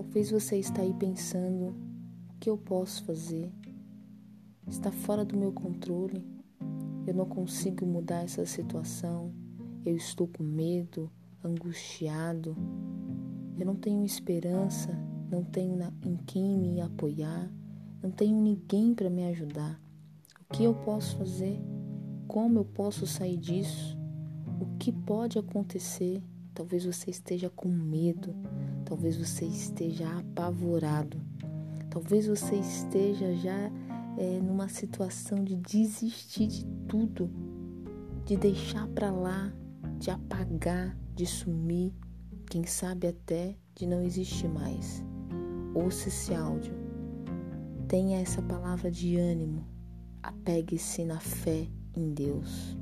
Talvez você está aí pensando: o que eu posso fazer? Está fora do meu controle. Eu não consigo mudar essa situação. Eu estou com medo, angustiado. Eu não tenho esperança, não tenho em quem me apoiar, não tenho ninguém para me ajudar. O que eu posso fazer? Como eu posso sair disso? O que pode acontecer? Talvez você esteja com medo, talvez você esteja apavorado, talvez você esteja já é, numa situação de desistir de tudo, de deixar para lá, de apagar, de sumir, quem sabe até de não existir mais. Ouça esse áudio. Tenha essa palavra de ânimo. Apegue-se na fé em Deus.